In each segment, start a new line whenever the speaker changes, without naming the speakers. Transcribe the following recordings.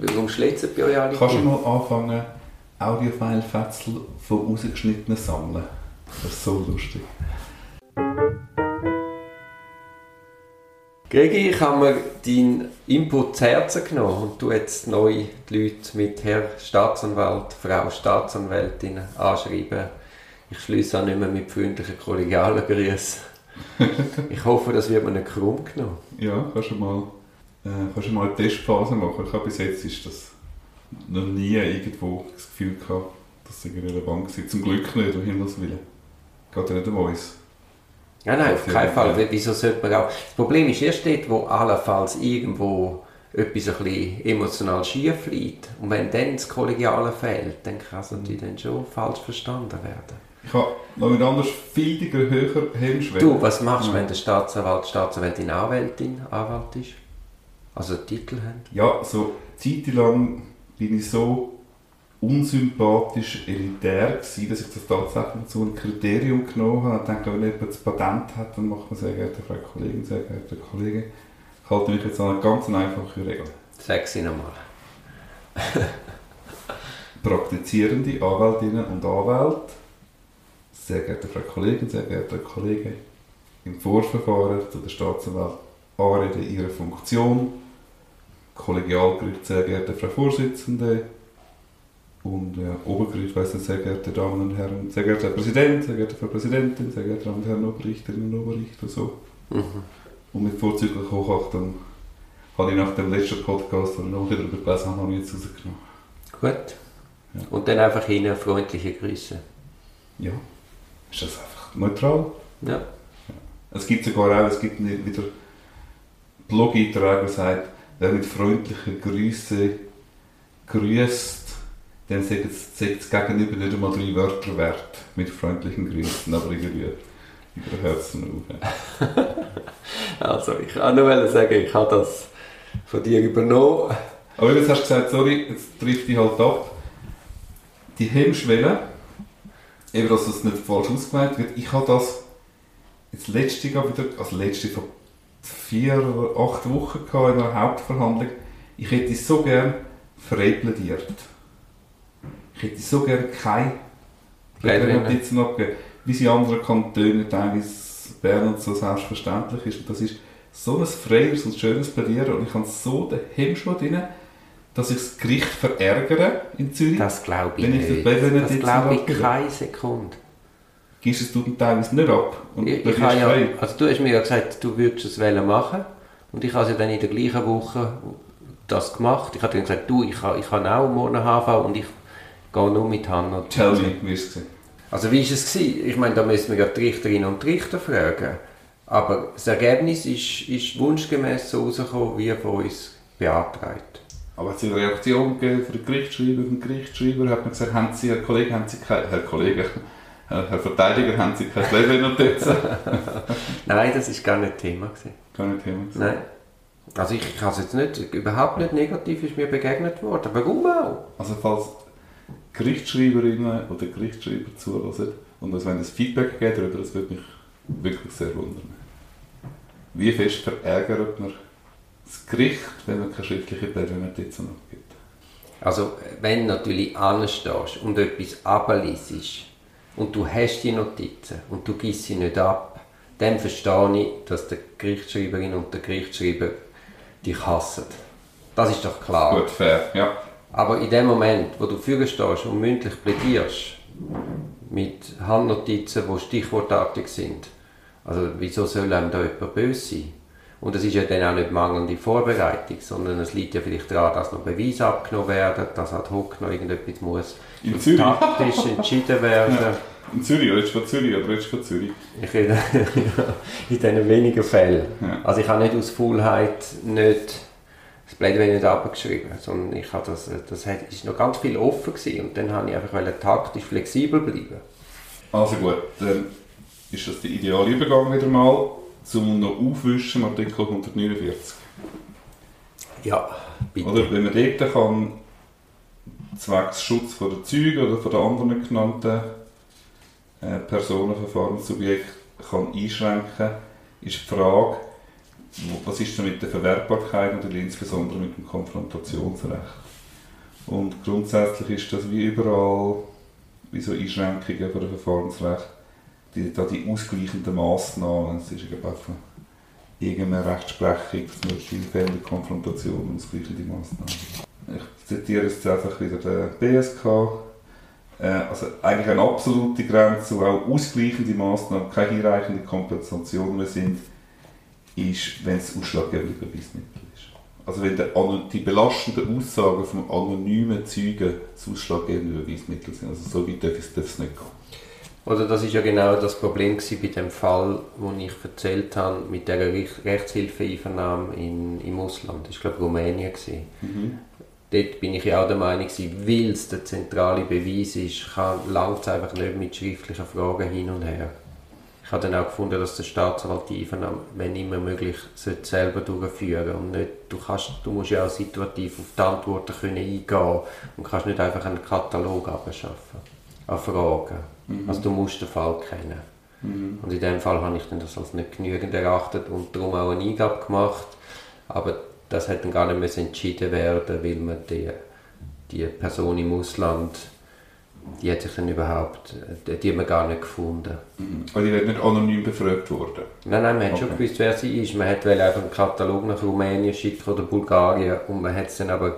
Warum schlägt bei euch alle?
Kannst du mal anfangen, Audiofile-Fetzel von rausgeschnittenen sammeln? Das ist so lustig.
Gregi, ich habe mir deinen Input zu Herzen genommen und du jetzt neu die Leute mit Herr Staatsanwalt, Frau Staatsanwältin anschreiben. Ich schließe auch nicht mehr mit freundlichen kollegialen Grüßen. ich hoffe, das wird mir nicht krumm genommen.
Ja, kannst du mal, äh, kannst du mal eine Testphase machen. Ich habe bis jetzt ist das noch nie irgendwo das Gefühl gehabt, dass es relevant war. Zum Glück nicht, um Himmels Willen. Geht ja nicht um uns.
Ja, nein, auf keinen Fall. Wieso sollte man auch... Das Problem ist erst dort, wo allenfalls irgendwo etwas ein bisschen emotional schief liegt. Und wenn dann das Kollegiale fehlt, dann kann es natürlich dann schon falsch verstanden werden.
Ich habe noch mit anders viel höher Hemmschwelle.
Du, was machst du, ja. wenn der Staatsanwalt, Staatsanwältin, Anwältin, Anwalt ist? Also Titel haben?
Ja, so zeitlang bin ich so unsympathisch elitär gewesen, dass ich das tatsächlich zu einem Kriterium genommen habe. Ich denke, wenn jemand das Patent hat, dann macht man sehr geehrte Frau Kollegin, sehr geehrte Kollege. Ich halte mich jetzt an eine ganz einfache Regel.
Sag sie nochmal.
Praktizierende Anwältinnen und Anwälte, sehr geehrte Frau Kollegin, sehr geehrte Kollege, im Vorverfahren zu der Staatsanwalt anreden ihre Funktion, Kollegialgericht, sehr geehrte Frau Vorsitzende, und ja, Obergericht, sehr geehrte Damen und Herren, sehr geehrter Herr Präsident, sehr geehrte Frau Präsidentin, sehr geehrte Damen und Herren Oberrichterinnen und Oberrichter, so. Mhm. Und mit vorzüglicher Hochachtung habe ich nach dem letzten Podcast, den ich noch wieder gelesen habe, jetzt rausgenommen.
Gut. Ja. Und dann einfach Ihnen freundliche Grüße.
Ja. Ist das einfach neutral?
Ja. ja.
Es gibt sogar auch, es gibt wieder Blog-Einträge, der sagt, wer mit freundlichen Grüßen grüßt, dann sagt das Gegenüber nicht einmal drei Wörter wert mit freundlichen Grüßen, aber irgendwie über Herzen auf.
also, ich kann nur sagen, ich habe das von dir übernommen.
Aber jetzt hast du gesagt, sorry, jetzt trifft dich halt ab. Die Hemmschwelle, eben dass es nicht falsch ausgemeint wird, ich habe das jetzt letzte Jahr wieder, also letzte vor vier oder acht Wochen in einer Hauptverhandlung, ich hätte so gern frei plädiert. Ich hätte so gerne keine Notizen abgegeben, wie sie anderen Kantonen, teilweise Bern und so selbstverständlich ist. Und das ist so ein freies und schönes Plädieren und ich habe so den Hemmschwund drin, dass ich das Gericht verärgere in Zürich.
Das glaube ich nicht. Das, das glaube ich keine Sekunde.
Gibst es du teilweise nicht ab?
Und ich, ich ja, also du hast mir ja gesagt, du würdest es machen und ich habe ja dann in der gleichen Woche das gemacht. Ich habe dann gesagt, du, ich habe, ich habe auch morgen HV und ich gehe nur mit Hanna.
Tell me, wie es
Also wie war es? Gewesen? Ich meine, da müssen wir ja die Richterinnen und Richter fragen. Aber das Ergebnis ist, ist wunschgemäß so rausgekommen, wie von uns beantragt.
Aber hat es eine Reaktion gegeben von den Gerichtsschreiber, vom Gerichtsschreiber? Hat man gesagt, haben Sie, Herr Kollege, haben Sie kein, Herr Kollege, Herr Verteidiger, haben Sie kein Level-Notizen?
Nein, das war gar nicht Thema. Gewesen.
Gar nicht Thema?
Gewesen. Nein. Also ich, ich habe es jetzt nicht, überhaupt nicht negativ ist mir begegnet worden. Warum auch?
Also falls Gerichtsschreiberinnen oder Gerichtsschreiber zulassen und uns wenn es Feedback geben darüber, das würde mich wirklich sehr wundern. Wie fest verärgert man das Gericht, wenn man keine schriftliche Prävention abgibt?
Also wenn du natürlich anstehst und etwas abliest und du hast die Notizen und du gibst sie nicht ab, dann verstehe ich, dass die Gerichtsschreiberin und der Gerichtsschreiber dich hassen. Das ist doch klar.
Gut, fair, ja.
Aber in dem Moment, wo du führen stehst und mündlich plädierst, mit Handnotizen, die stichwortartig sind, also wieso soll einem da jemand böse sein? Und es ist ja dann auch nicht mangelnde Vorbereitung, sondern es liegt ja vielleicht daran, dass noch Beweise abgenommen werden, dass ad hoc noch irgendetwas muss
in Zürich.
taktisch entschieden werden. Ja.
In Zürich, redest du von Zürich oder redest du von Zürich?
Ich rede in diesen wenigen Fällen. Ja. Also ich habe nicht aus Faulheit nicht das Plädoyer nicht abgeschrieben, sondern ich habe das, das ist noch ganz viel offen gewesen und dann habe ich einfach taktisch flexibel bleiben.
Also gut, dann ist das der ideale Übergang wieder mal zum noch aufwischen Artikel 149.
Ja, bitte.
Oder wenn man dort kann, zwecks Schutz von der Zeugen oder von den anderen genannten äh, Personenverfahrenssubjekten kann einschränken, ist die Frage, was ist denn mit der Verwertbarkeit und insbesondere mit dem Konfrontationsrecht. Und grundsätzlich ist das wie überall, wie so Einschränkungen von der Verfahrensrecht, die, da die ausgleichenden Massnahmen, es ist einfach irgendeine Rechtsprechung, dass man Schienfälle Konfrontation ausgleichende Massnahmen. Ich zitiere jetzt einfach wieder den BSK. Äh, also eigentlich eine absolute Grenze, wo auch ausgleichende Massnahmen, keine hinreichende Kompensation mehr sind, ist, wenn es ausschlaggebende Beweismittel ist. Also wenn der, die belastenden Aussagen vom anonymen Zeugen das ausschlaggebende Beweismittel sind. Also so weit darf es nicht gehen.
Oder das ist ja genau das Problem bei dem Fall, wo ich erzählt habe, mit der Rechtshilfeeinvernahme in, im Ausland. Das war, glaube ich, Rumänien. Mhm. Dort bin ich ja auch der Meinung, weil es der zentrale Beweis ist, langt es einfach nicht mit schriftlichen Fragen hin und her. Ich habe dann auch gefunden, dass der Staatsanwalt die Einvernahme, wenn immer möglich, selber durchführen und nicht, du, kannst, du musst ja auch situativ auf die Antworten können eingehen und kannst nicht einfach einen Katalog abschaffen an Fragen. Mhm. Also du musst den Fall kennen. Mhm. Und in dem Fall habe ich dann das als nicht genügend erachtet und darum auch eine Eingabe gemacht. Aber das hätte dann gar nicht mehr entschieden werden, weil man die, die Person im Ausland die hat sich dann überhaupt, die hat man gar nicht gefunden.
Mhm. Also die wird nicht anonym befragt worden?
Nein, nein, man hat okay. schon gewusst, wer sie ist. Man hat einfach einen Katalog nach Rumänien schicken oder Bulgarien und man hat es dann aber,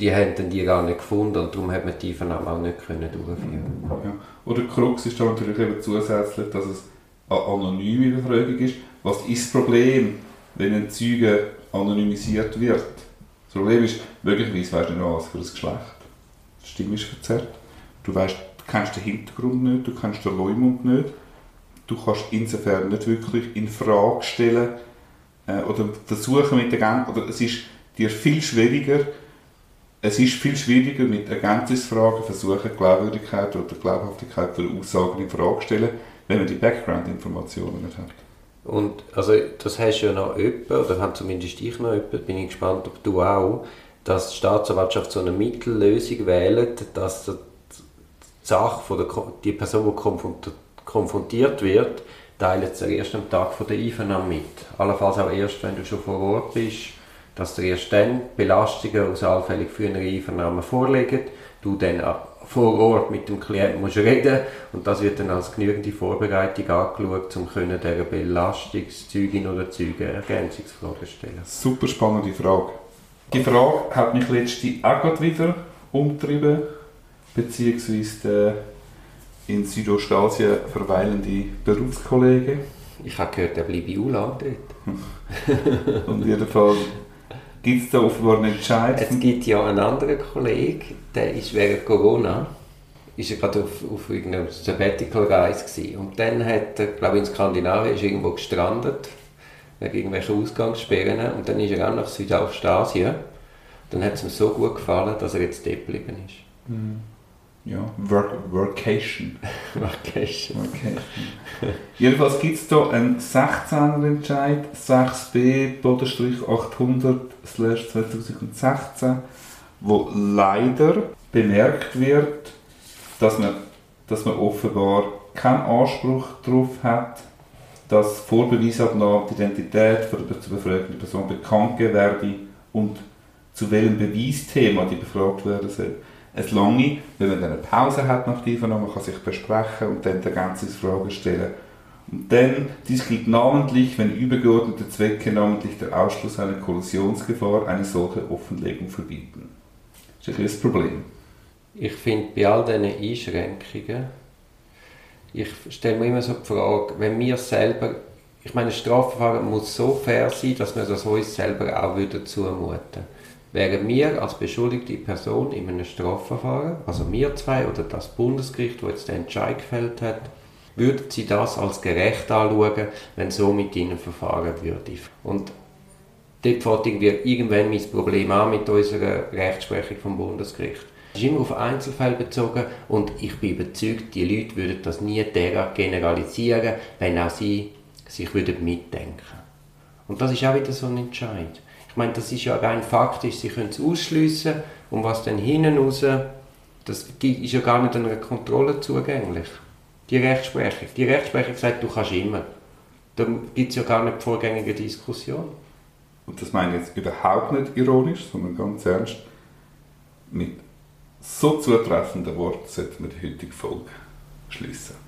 die haben dann die gar nicht gefunden und darum hat man die Vernahme auch nicht können durchführen
ja. Oder Krux ist da natürlich eben zusätzlich, dass es eine anonyme Befragung ist. Was ist das Problem, wenn ein Zeuge anonymisiert wird? Das Problem ist, möglicherweise weißt du nicht, was für ein Geschlecht. Die Stimme ist verzerrt Du weißt, du kennst den Hintergrund nicht, du kennst den Leumund nicht. Du kannst insofern nicht wirklich in Frage stellen äh, oder versuchen mit der oder es ist dir viel schwieriger, es ist viel schwieriger mit Ergänzungsfragen versuchen, Glaubwürdigkeit oder Glaubhaftigkeit der Aussagen in Frage zu stellen, wenn man die Background-Informationen nicht hat.
Und also das hast du ja noch jemanden, oder haben zumindest ich noch jemanden, bin ich gespannt, ob du auch, dass die Staatsanwaltschaft so eine Mittellösung wählt, dass Sache von der, die Person, die konfrontiert wird, teilt es erst am Tag von der Einvernahme mit. Allenfalls auch erst, wenn du schon vor Ort bist, dass dir erst dann Belastungen aus allfällig früheren Einvernahmen vorliegen, du dann vor Ort mit dem Klienten musst reden und das wird dann als genügende Vorbereitung angeschaut, um können dieser Belastungszeugin oder Zeuge Ergänzungsfragen stellen.
Super spannende Frage. Die Frage hat mich letztens auch wieder umgetrieben beziehungsweise der in Südostasien verweilende Berufskollege.
Ich habe gehört, er bleibe in Ulan dort.
Und jedenfalls gibt es da offenbar einen Entscheid.
Es gibt ja einen anderen Kollegen, der ist während Corona ist er gerade auf, auf irgendeiner Sabbatical-Reise Und dann hat er, glaube ich, in Skandinavien ist irgendwo gestrandet, wegen irgendwelchen Ausgangssperren. Und dann ist er auch nach Südostasien. Dann hat es ihm so gut gefallen, dass er jetzt dort geblieben ist. Mhm
ja, Work, Workation.
Workation.
Workation. Jedenfalls gibt es hier einen 16er Entscheid, 6b 800 2016, wo leider bemerkt wird, dass man, dass man offenbar keinen Anspruch darauf hat, dass vor Beweisabnahme die Identität von der zu befragenden Person bekannt werde und zu welchem Beweisthema die befragt werden soll es lange, wenn man eine Pause hat nach der Einvernahme, man kann sich besprechen und dann die Ergänzungsfragen stellen. Und dann, dies gilt namentlich, wenn übergeordnete Zwecke, namentlich der Ausschluss einer Kollisionsgefahr, eine solche Offenlegung verbieten. Das ist ein das Problem.
Ich finde, bei all diesen Einschränkungen, ich stelle mir immer so die Frage, wenn wir selber, ich meine, Strafverfahren muss so fair sein, dass wir das uns selber auch wieder zumuten wären wir als beschuldigte Person in einem Strafverfahren, also wir zwei oder das Bundesgericht, das jetzt den Entscheid gefällt hat, würden sie das als gerecht anschauen, wenn so mit ihnen verfahren würde. Und dort fängt irgendwann mein Problem an mit unserer Rechtsprechung vom Bundesgericht. Es ist immer auf Einzelfälle bezogen und ich bin überzeugt, die Leute würden das nie derart generalisieren, wenn auch sie sich würden mitdenken Und das ist auch wieder so ein Entscheid meine, das ist ja rein faktisch, sie können es ausschliessen und was dann hinten raus, das ist ja gar nicht einer Kontrolle zugänglich. Die Rechtsprechung. Die Rechtsprechung sagt, du kannst immer. Da gibt es ja gar nicht vorgängige Diskussion.
Und das meine ich jetzt überhaupt nicht ironisch, sondern ganz ernst. Mit so zutreffenden Worten sollten wir die heutige Folge schließen.